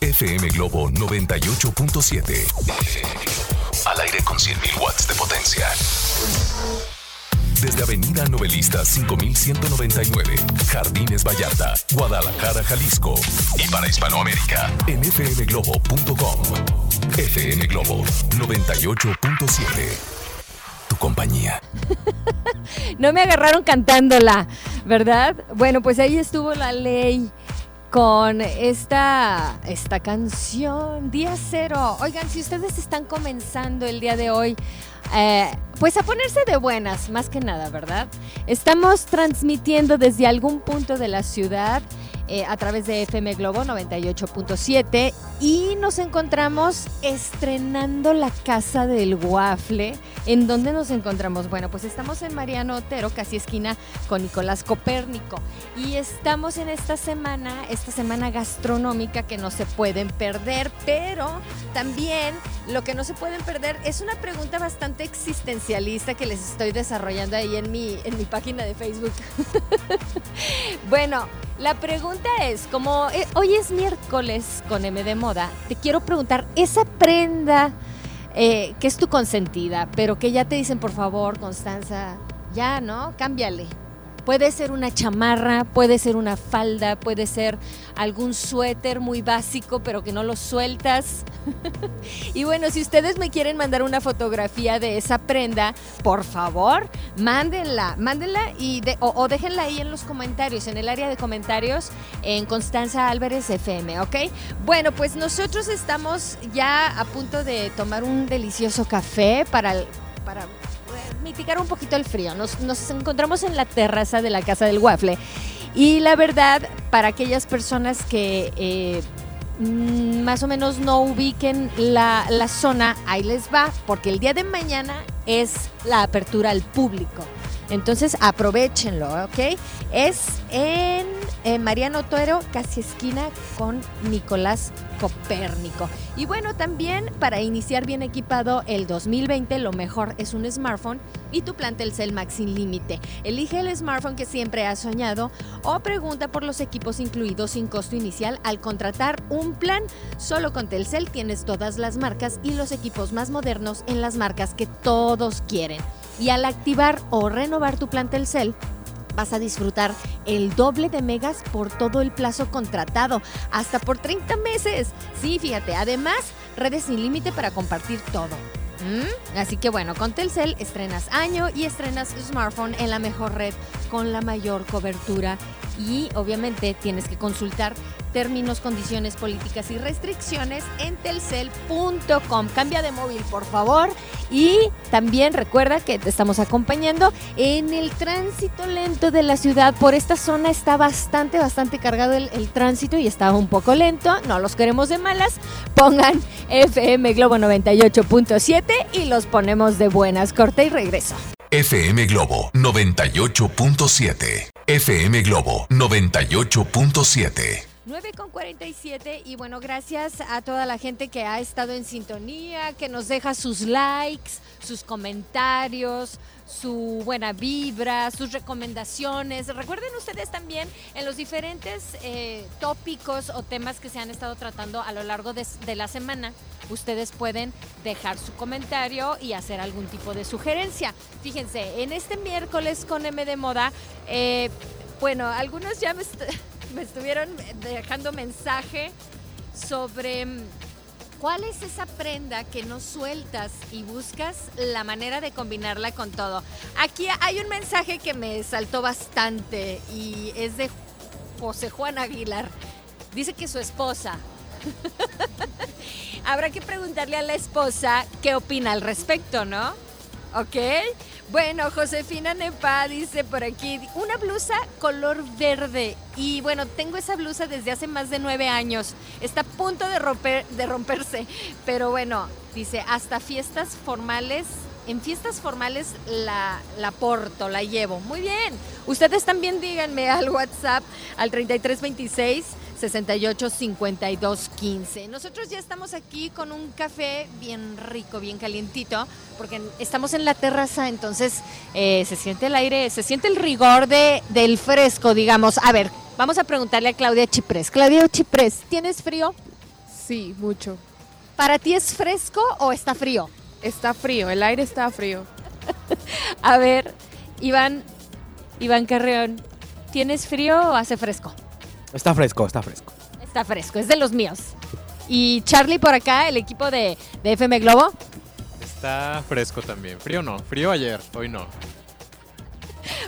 FM Globo 98.7. Al aire con 100.000 watts de potencia. Desde Avenida Novelista 5199, Jardines Vallarta, Guadalajara, Jalisco. Y para Hispanoamérica, en fmglobo.com. FM Globo 98.7. Tu compañía. No me agarraron cantándola, ¿verdad? Bueno, pues ahí estuvo la ley con esta, esta canción, Día Cero. Oigan, si ustedes están comenzando el día de hoy, eh, pues a ponerse de buenas, más que nada, ¿verdad? Estamos transmitiendo desde algún punto de la ciudad eh, a través de FM Globo 98.7 y nos encontramos estrenando la Casa del Waffle. ¿En dónde nos encontramos? Bueno, pues estamos en Mariano Otero, casi esquina con Nicolás Copérnico. Y estamos en esta semana, esta semana gastronómica que no se pueden perder, pero también lo que no se pueden perder es una pregunta bastante existencialista que les estoy desarrollando ahí en mi, en mi página de Facebook. bueno, la pregunta es, como eh, hoy es miércoles con M de Moda, te quiero preguntar, esa prenda eh, que es tu consentida, pero que ya te dicen, por favor, Constanza, ya, ¿no? Cámbiale. Puede ser una chamarra, puede ser una falda, puede ser algún suéter muy básico, pero que no lo sueltas. y bueno, si ustedes me quieren mandar una fotografía de esa prenda, por favor, mándenla, mándenla y o, o, déjenla ahí en los comentarios, en el área de comentarios en Constanza Álvarez FM, ¿ok? Bueno, pues nosotros estamos ya a punto de tomar un delicioso café para, para mitigar un poquito el frío. Nos, nos, encontramos en la terraza de la Casa del Waffle. Y la verdad, para aquellas personas que eh, más o menos no ubiquen la, la zona, ahí les va, porque el día de mañana es la apertura al público. Entonces aprovechenlo, ¿ok? Es en, Mariano Toro, casi esquina con Nicolás Copérnico. Y bueno, también para iniciar bien equipado el 2020, lo mejor es un smartphone y tu plan Telcel Max sin límite. Elige el smartphone que siempre has soñado o pregunta por los equipos incluidos sin costo inicial al contratar un plan. Solo con Telcel tienes todas las marcas y los equipos más modernos en las marcas que todos quieren. Y al activar o renovar tu plan Telcel, vas a disfrutar el doble de megas por todo el plazo contratado, hasta por 30 meses. Sí, fíjate, además, redes sin límite para compartir todo. ¿Mm? Así que bueno, con Telcel estrenas año y estrenas smartphone en la mejor red con la mayor cobertura y obviamente tienes que consultar términos, condiciones, políticas y restricciones en telcel.com. Cambia de móvil, por favor. Y también recuerda que te estamos acompañando en el tránsito lento de la ciudad. Por esta zona está bastante, bastante cargado el, tránsito y está un poco lento. No los queremos de malas. Pongan FM Globo 98.7 y los ponemos de buenas. Corte y regreso. FM Globo 98.7. FM Globo 98.7. 9 con 47 y bueno, gracias a toda la gente que ha estado en sintonía, que nos deja sus likes, sus comentarios, su buena vibra, sus recomendaciones. Recuerden ustedes también en los diferentes eh, tópicos o temas que se han estado tratando a lo largo de, de, la semana, ustedes pueden dejar su comentario y hacer algún tipo de sugerencia. Fíjense, en este miércoles con M de Moda, eh, bueno, algunos ya me, me estuvieron dejando mensaje sobre ¿Cuál es esa prenda que no sueltas y buscas la manera de combinarla con todo? Aquí hay un mensaje que me saltó bastante y es de José Juan Aguilar. Dice que su esposa. Habrá que preguntarle a la esposa qué opina al respecto, ¿no? ¿Ok? Bueno, Josefina Nepa dice por aquí, una blusa color verde. Y bueno, tengo esa blusa desde hace más de nueve años. Está a punto de, romper, de romperse. Pero bueno, dice, hasta fiestas formales en fiestas formales la, la porto, la llevo. Muy bien. Ustedes también díganme al WhatsApp al 3326 68 52 15. Nosotros ya estamos aquí con un café bien rico, bien calientito, porque estamos en la terraza, entonces eh, se siente el aire, se siente el rigor de, del fresco, digamos. A ver, vamos a preguntarle a Claudia Chiprés. Claudia Chiprés, ¿tienes frío? Sí, mucho. ¿Para ti es fresco o está frío? Está frío, el aire está frío. a ver, Iván, Iván Carreón, ¿tienes frío o hace fresco? Está fresco, está fresco. Está fresco, es de los míos. Y Charlie por acá, el equipo de, de FM Globo. Está fresco también. Frío no, frío ayer, hoy no.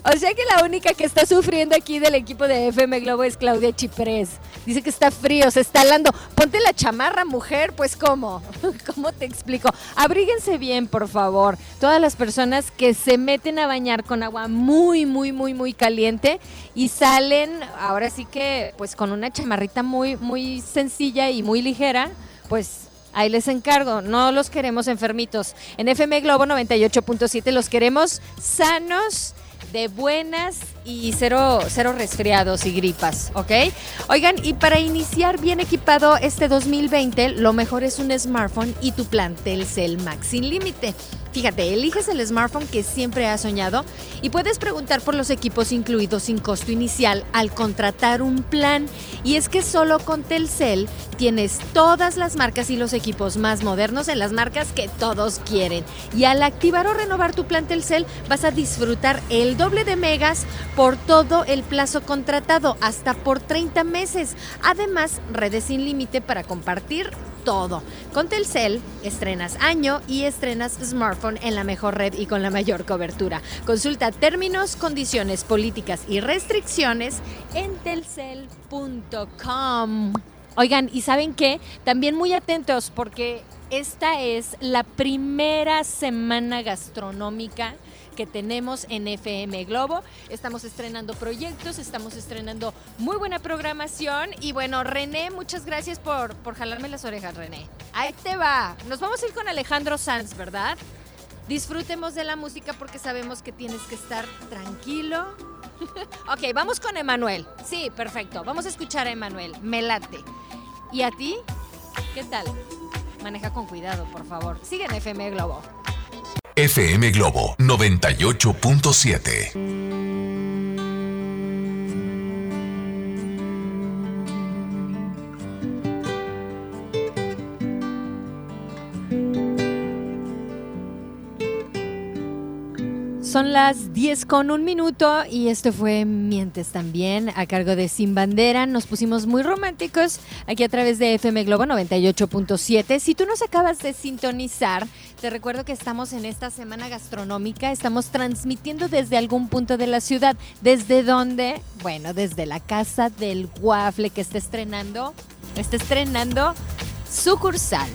O sea que la única que está sufriendo aquí del equipo de FM Globo es Claudia Chiprés. Dice que está frío, se está helando. Ponte la chamarra, mujer, pues ¿cómo? ¿Cómo te explico? Abríguense bien, por favor. Todas las personas que se meten a bañar con agua muy, muy, muy, muy caliente y salen, ahora sí que, pues con una chamarrita muy, muy sencilla y muy ligera, pues Ahí les encargo, no los queremos enfermitos. En FM Globo 98.7 los queremos sanos de buenas y cero, cero resfriados y gripas, ¿ok? Oigan, y para iniciar bien equipado este 2020, lo mejor es un smartphone y tu plan Telcel Max sin límite. Fíjate, eliges el smartphone que siempre has soñado y puedes preguntar por los equipos incluidos sin costo inicial al contratar un plan. Y es que solo con Telcel tienes todas las marcas y los equipos más modernos en las marcas que todos quieren. Y al activar o renovar tu plan Telcel vas a disfrutar el doble de megas por todo el plazo contratado, hasta por 30 meses. Además, redes sin límite para compartir todo. Con Telcel estrenas año y estrenas smartphone en la mejor red y con la mayor cobertura. Consulta términos, condiciones, políticas y restricciones en telcel.com. Oigan, ¿y saben qué? También muy atentos porque esta es la primera semana gastronómica que tenemos en FM Globo. Estamos estrenando proyectos, estamos estrenando muy buena programación. Y bueno, René, muchas gracias por, por jalarme las orejas, René. Ahí te va. Nos vamos a ir con Alejandro Sanz, ¿verdad? Disfrutemos de la música porque sabemos que tienes que estar tranquilo. ok, vamos con Emanuel. Sí, perfecto. Vamos a escuchar a Emanuel. Me late. ¿Y a ti? ¿Qué tal? Maneja con cuidado, por favor. Sigue en FM Globo. FM Globo 98.7. Son las 10 con un minuto y esto fue Mientes también a cargo de Sin Bandera. Nos pusimos muy románticos aquí a través de FM Globo 98.7. Si tú nos acabas de sintonizar, te recuerdo que estamos en esta semana gastronómica. Estamos transmitiendo desde algún punto de la ciudad. ¿Desde dónde? Bueno, desde la Casa del Waffle que está estrenando, está estrenando sucursal.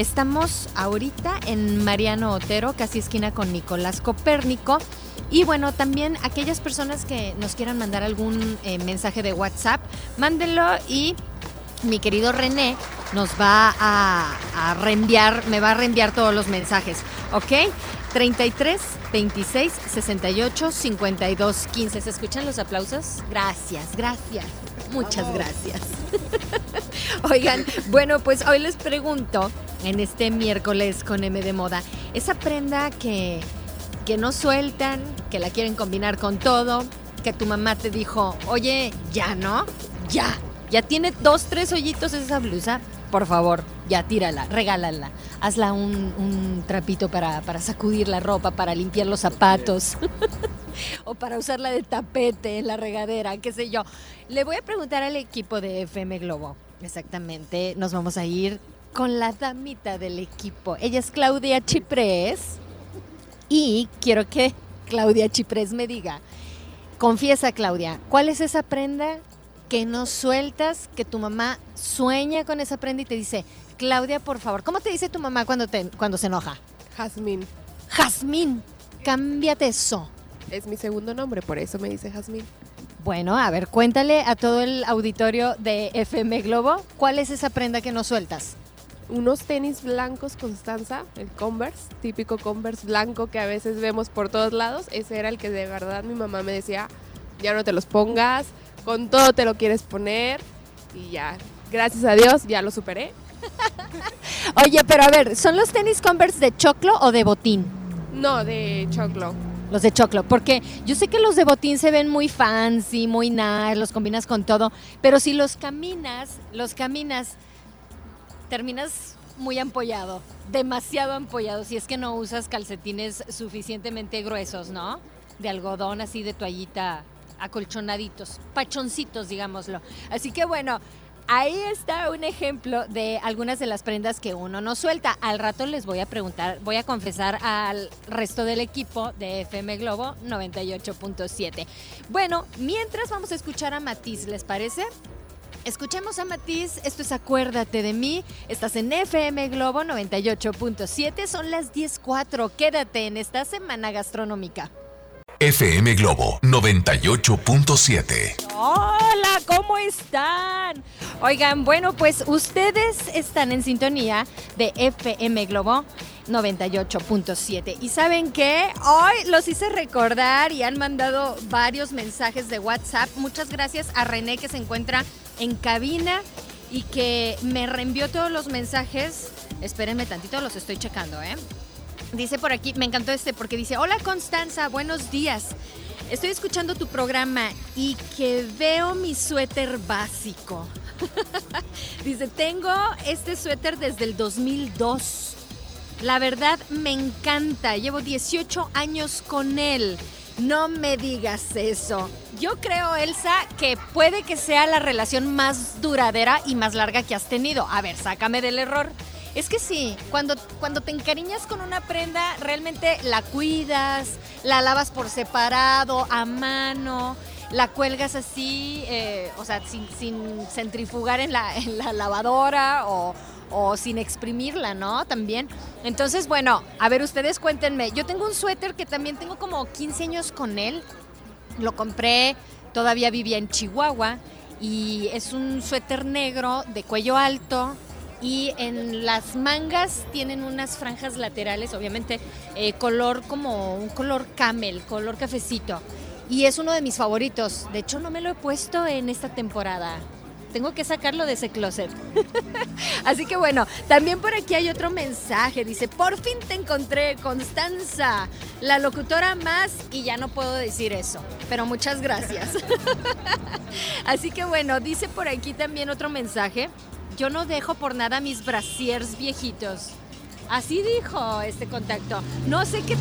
Estamos ahorita en Mariano Otero, casi esquina con Nicolás Copérnico. Y bueno, también aquellas personas que nos quieran mandar algún eh, mensaje de WhatsApp, mándenlo y mi querido René nos va a, a, reenviar, me va a reenviar todos los mensajes, ¿ok? 33 26 68 52 15. ¿Se escuchan los aplausos? Gracias, gracias. Muchas gracias. Oigan, bueno, pues hoy les pregunto, en este miércoles con M de Moda, esa prenda que, que no sueltan, que la quieren combinar con todo, que tu mamá te dijo, oye, ya no, ya, ya tiene dos, tres hoyitos esa blusa, por favor, ya tírala, regálala. Hazla un, un trapito para, para, sacudir la ropa, para limpiar los zapatos. o para usarla de tapete en la regadera, qué sé yo. Le voy a preguntar al equipo de FM Globo. Exactamente, nos vamos a ir con la damita del equipo. Ella es Claudia Chiprés. Y quiero que Claudia Chiprés me diga, confiesa Claudia, ¿cuál es esa prenda que no sueltas, que tu mamá sueña con esa prenda y te dice, Claudia, por favor, ¿cómo te dice tu mamá cuando, te, cuando se enoja? Jazmín. Jazmín. cámbiate eso. Es mi segundo nombre, por eso me dice Jazmín. Bueno, a ver, cuéntale a todo el auditorio de FM Globo, ¿cuál es esa prenda que no sueltas? Unos tenis blancos Constanza, el Converse, típico Converse blanco que a veces vemos por todos lados. Ese era el que de verdad mi mamá me decía, ya no te los pongas, con todo te lo quieres poner. Y ya, gracias a Dios, ya lo superé. Oye, pero a ver, ¿son los tenis Converse de choclo o de botín? No, de choclo. Los de choclo, porque yo sé que los de botín se ven muy fancy, muy nice, los combinas con todo, pero si los caminas, los caminas, terminas muy ampollado, demasiado ampollado, si es que no usas calcetines suficientemente gruesos, ¿no? De algodón así de toallita acolchonaditos, pachoncitos, digámoslo. Así que bueno, ahí está un ejemplo de algunas de las prendas que uno no suelta. Al rato les voy a preguntar, voy a confesar al resto del equipo de FM Globo 98.7. Bueno, mientras vamos a escuchar a Matiz, ¿les parece? Escuchemos a Matiz, esto es Acuérdate de mí, estás en FM Globo 98.7, son las 10.04, quédate en esta semana gastronómica. FM Globo 98.7. Hola, ¿cómo están? Oigan, bueno, pues ustedes están en sintonía de FM Globo 98.7. Y saben qué? Hoy los hice recordar y han mandado varios mensajes de WhatsApp. Muchas gracias a René que se encuentra en cabina y que me reenvió todos los mensajes. Espérenme tantito, los estoy checando, ¿eh? Dice por aquí, me encantó este porque dice, hola Constanza, buenos días. Estoy escuchando tu programa y que veo mi suéter básico. dice, tengo este suéter desde el 2002. La verdad me encanta, llevo 18 años con él. No me digas eso. Yo creo, Elsa, que puede que sea la relación más duradera y más larga que has tenido. A ver, sácame del error. Es que sí, cuando, cuando te encariñas con una prenda, realmente la cuidas, la lavas por separado, a mano, la cuelgas así, eh, o sea, sin, sin centrifugar en la, en la lavadora o, o sin exprimirla, ¿no? También. Entonces, bueno, a ver, ustedes cuéntenme. Yo tengo un suéter que también tengo como 15 años con él. Lo compré, todavía vivía en Chihuahua. Y es un suéter negro de cuello alto, y en las mangas tienen unas franjas laterales, obviamente eh, color como un color camel, color cafecito. Y es uno de mis favoritos. De hecho, no me lo he puesto en esta temporada. Tengo que sacarlo de ese closet. Así que bueno, también por aquí hay otro mensaje. Dice, por fin te encontré, Constanza, la locutora más, y ya no puedo decir eso, pero muchas gracias. Así que bueno, dice por aquí también otro mensaje yo no dejo por nada mis brasiers viejitos. Así dijo este contacto. No sé qué,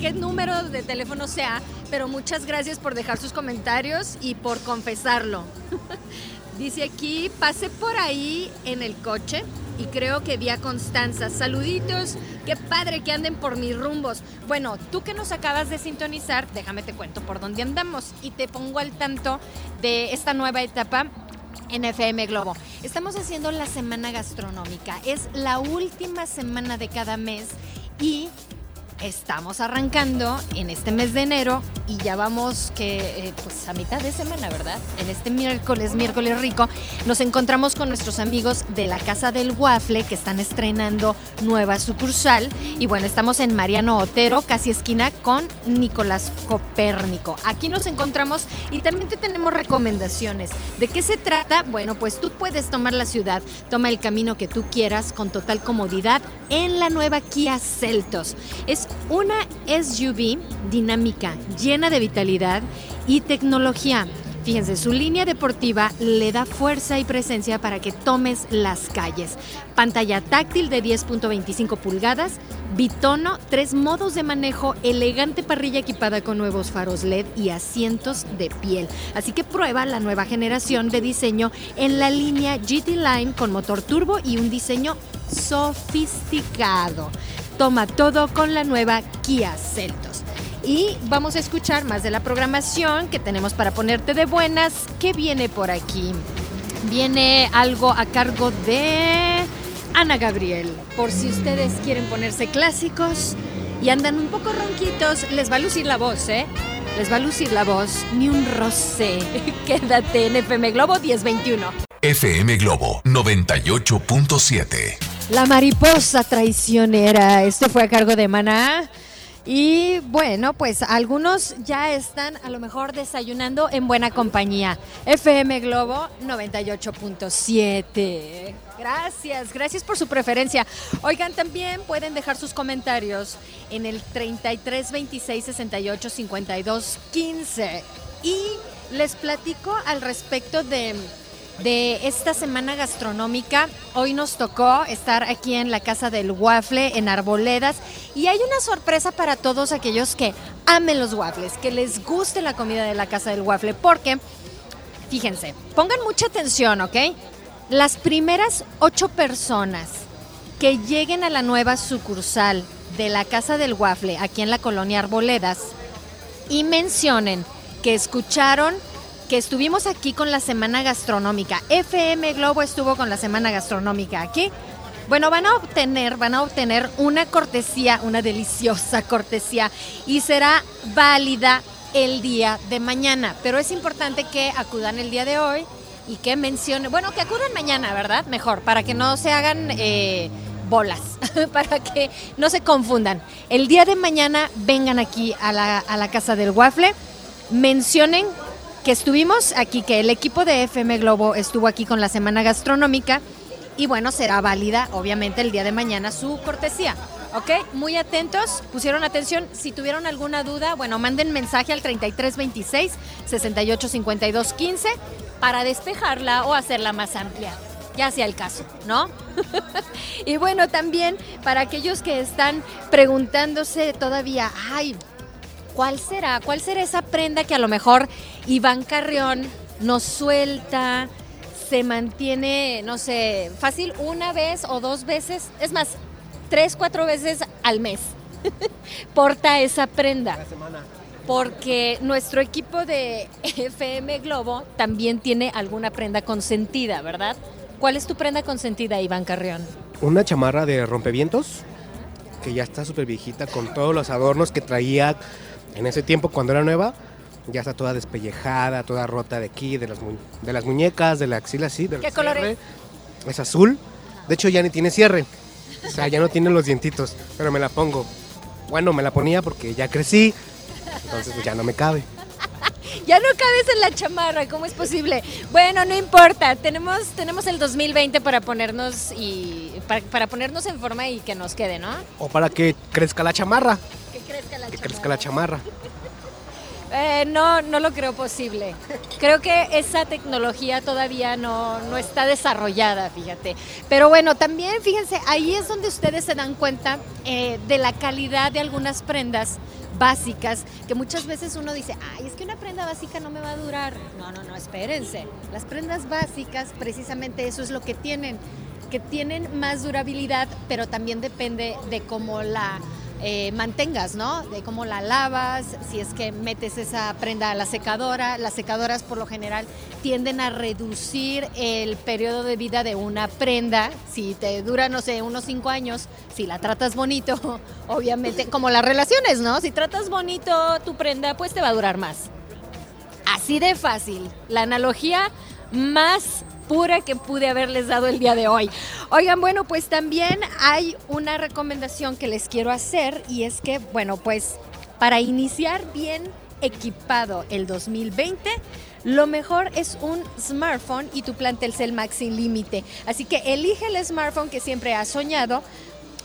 qué, número de teléfono sea, pero muchas gracias por dejar sus comentarios y por confesarlo. Dice aquí, pasé por ahí en el coche y creo que vi a Constanza. Saluditos, qué padre que anden por mis rumbos. Bueno, tú que nos acabas de sintonizar, déjame te cuento por dónde andamos y te pongo al tanto de esta nueva etapa en FM Globo. Estamos haciendo la semana gastronómica. Es la última semana de cada mes y estamos arrancando en este mes de enero y ya vamos que eh, pues a mitad de semana, ¿verdad? En este miércoles, miércoles rico, nos encontramos con nuestros amigos de la Casa del Waffle que están estrenando nueva sucursal y bueno, estamos en Mariano Otero, casi esquina con Nicolás Copérnico. Aquí nos encontramos y también te tenemos recomendaciones. ¿De qué se trata? Bueno, pues tú puedes tomar la ciudad, toma el camino que tú quieras con total comodidad en la nueva Kia Celtos. Es una SUV dinámica, llena de vitalidad y tecnología. Fíjense, su línea deportiva le da fuerza y presencia para que tomes las calles. Pantalla táctil de 10.25 pulgadas, bitono, tres modos de manejo, elegante parrilla equipada con nuevos faros LED y asientos de piel. Así que prueba la nueva generación de diseño en la línea GT Line con motor turbo y un diseño sofisticado. Toma todo con la nueva Kia Celtos. Y vamos a escuchar más de la programación que tenemos para ponerte de buenas. ¿Qué viene por aquí? Viene algo a cargo de Ana Gabriel. Por si ustedes quieren ponerse clásicos y andan un poco ronquitos, les va a lucir la voz, ¿eh? Les va a lucir la voz, ni un roce. Quédate en FM Globo 1021. FM Globo 98.7. La mariposa traicionera. Esto fue a cargo de Maná. Y bueno, pues algunos ya están a lo mejor desayunando en buena compañía. FM Globo 98.7. Gracias, gracias por su preferencia. Oigan, también pueden dejar sus comentarios en el 33 26 68 52 15. Y les platico al respecto de de esta semana gastronómica. Hoy nos tocó estar aquí en la Casa del Waffle en Arboledas y hay una sorpresa para todos aquellos que amen los waffles, que les guste la comida de la Casa del Waffle, porque, fíjense, pongan mucha atención, ¿ok? Las primeras ocho personas que lleguen a la nueva sucursal de la Casa del Waffle aquí en la colonia Arboledas y mencionen que escucharon estuvimos aquí con la Semana Gastronómica. FM Globo estuvo con la Semana Gastronómica aquí. Bueno, van a obtener, van a obtener una cortesía, una deliciosa cortesía y será válida el día de mañana. Pero es importante que acudan el día de hoy y que mencionen, bueno, que acudan mañana, ¿verdad? Mejor, para que no se hagan eh, bolas, para que no se confundan. El día de mañana vengan aquí a la, a la Casa del Waffle, mencionen que estuvimos aquí, que el equipo de FM Globo estuvo aquí con la Semana Gastronómica y bueno, será válida obviamente el día de mañana su cortesía. ¿Ok? Muy atentos, pusieron atención. Si tuvieron alguna duda, bueno, manden mensaje al 3326 685215 para despejarla o hacerla más amplia. Ya sea el caso, ¿no? y bueno, también para aquellos que están preguntándose todavía, ay, ¿cuál será? ¿Cuál será esa prenda que a lo mejor Iván Carrión nos suelta, se mantiene, no sé, fácil una vez o dos veces, es más, tres, cuatro veces al mes? Porta esa prenda. Porque nuestro equipo de FM Globo también tiene alguna prenda consentida, ¿verdad? ¿Cuál es tu prenda consentida, Iván Carrión? Una chamarra de rompevientos que ya está súper viejita con todos los adornos que traía en ese tiempo cuando era nueva. Ya está toda despellejada, toda rota de aquí, de las, mu- de las muñecas, de la axila, sí. del ¿Qué color cierre. Es azul. De hecho, ya ni tiene cierre. O sea, ya no tiene los dientitos. Pero me la pongo. Bueno, me la ponía porque ya crecí. Entonces, pues ya no me cabe. Ya no cabes en la chamarra, ¿cómo es posible? Bueno, no importa, tenemos, tenemos el 2020 para ponernos y para, para ponernos en forma y que nos quede, ¿no? O para que crezca la chamarra. Que crezca la Que chamarra. crezca la chamarra. Eh, no, no lo creo posible. Creo que esa tecnología todavía no, no está desarrollada, fíjate. Pero bueno, también fíjense, ahí es donde ustedes se dan cuenta eh, de la calidad de algunas prendas básicas, que muchas veces uno dice, ay, es que una prenda básica no me va a durar. No, no, no, espérense. Las prendas básicas, precisamente eso es lo que tienen, que tienen más durabilidad, pero también depende de cómo la eh, mantengas, ¿no? De cómo la lavas, si es que metes esa prenda a la secadora. Las secadoras por lo general tienden a reducir el periodo de vida de una prenda. Si te dura, no sé, unos cinco años, si la tratas bonito, obviamente, como las relaciones, ¿no? Si tratas bonito tu prenda, pues te va a durar más. Así de fácil. La analogía más pura que pude haberles dado el día de hoy. Oigan, bueno, pues también hay una recomendación que les quiero hacer y es que, bueno, pues para iniciar bien equipado el 2020, lo mejor es un smartphone y tu plan Telcel Max sin límite. Así que elige el smartphone que siempre has soñado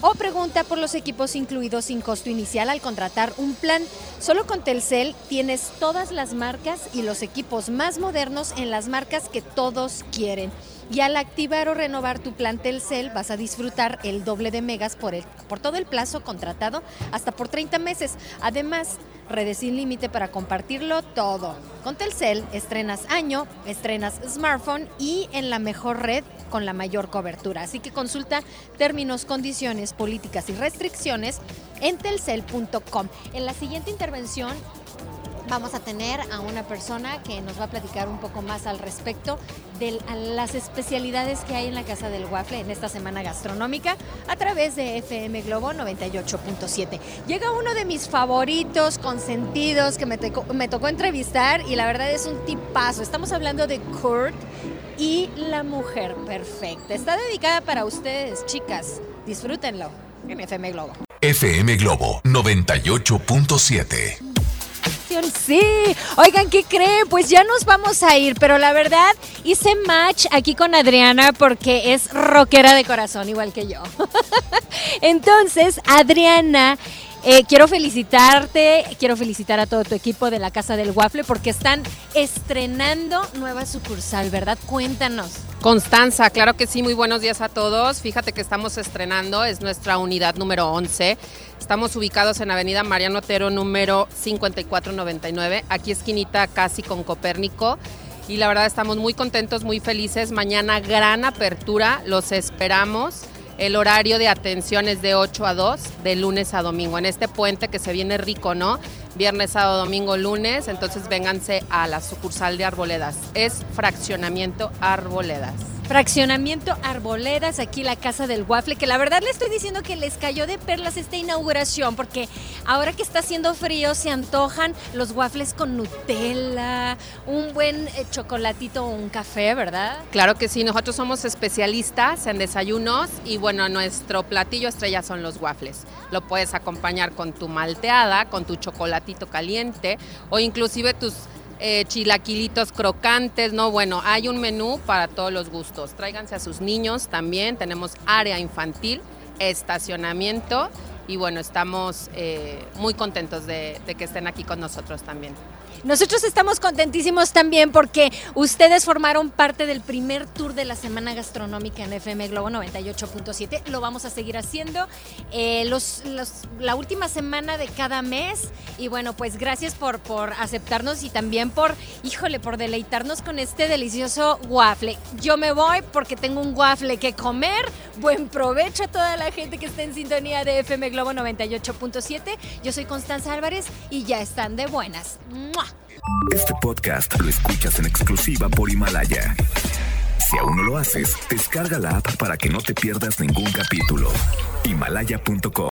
o pregunta por los equipos incluidos sin costo inicial al contratar un plan. Solo con Telcel tienes todas las marcas y los equipos más modernos en las marcas que todos quieren. Y al activar o renovar tu plan Telcel vas a disfrutar el doble de megas por, el, por todo el plazo contratado hasta por 30 meses. Además, redes sin límite para compartirlo todo. Con Telcel estrenas año, estrenas smartphone y en la mejor red con la mayor cobertura. Así que consulta términos, condiciones, políticas y restricciones en telcel.com. En la siguiente intervención vamos a tener a una persona que nos va a platicar un poco más al respecto de las especialidades que hay en la Casa del Waffle en esta semana gastronómica a través de FM Globo 98.7. Llega uno de mis favoritos, consentidos, que me, tocó entrevistar y la verdad es un tipazo. Estamos hablando de Kurt y la mujer perfecta. Está dedicada para ustedes, chicas. Disfrútenlo en FM Globo. FM Globo 98.7. Sí, oigan, ¿qué creen? Pues ya nos vamos a ir, pero la verdad hice match aquí con Adriana porque es rockera de corazón, igual que yo. Entonces, Adriana eh, quiero felicitarte, quiero felicitar a todo tu equipo de la Casa del Waffle porque están estrenando nueva sucursal, ¿verdad? Cuéntanos. Constanza, claro que sí, muy buenos días a todos. Fíjate que estamos estrenando, es nuestra unidad número 11. Estamos ubicados en Avenida Mariano Otero número 5499, aquí esquinita casi con Copérnico. Y la verdad estamos muy contentos, muy felices. Mañana gran apertura, los esperamos. El horario de atención es de 8 a 2, de lunes a domingo. En este puente que se viene rico, ¿no? Viernes, sábado, domingo, lunes. Entonces vénganse a la sucursal de Arboledas. Es fraccionamiento Arboledas. Fraccionamiento Arboledas, aquí la Casa del Waffle, que la verdad le estoy diciendo que les cayó de perlas esta inauguración, porque ahora que está haciendo frío se antojan los waffles con Nutella, un buen eh, chocolatito o un café, ¿verdad? Claro que sí, nosotros somos especialistas en desayunos y bueno, nuestro platillo estrella son los waffles. Lo puedes acompañar con tu malteada, con tu chocolatito caliente o inclusive tus eh, chilaquilitos crocantes, ¿no? Bueno, hay un menú para todos los gustos. Tráiganse a sus niños también. Tenemos área infantil, estacionamiento y bueno, estamos eh, muy contentos de que estén aquí con nosotros también. Nosotros estamos contentísimos también porque ustedes formaron parte del primer tour de la Semana Gastronómica en FM Globo 98.7. Lo vamos a seguir haciendo eh, los, la última semana de cada mes. Y bueno, pues gracias por, por aceptarnos y también por, híjole, por deleitarnos con este delicioso waffle. Yo me voy porque tengo un waffle que comer. Buen provecho a toda la gente que está en sintonía de FM Globo 98.7. Yo soy Constanza Álvarez y ya están de buenas. Este podcast lo escuchas en exclusiva por Himalaya. Si aún no lo haces, descarga la app para que no te pierdas ningún capítulo. Himalaya.com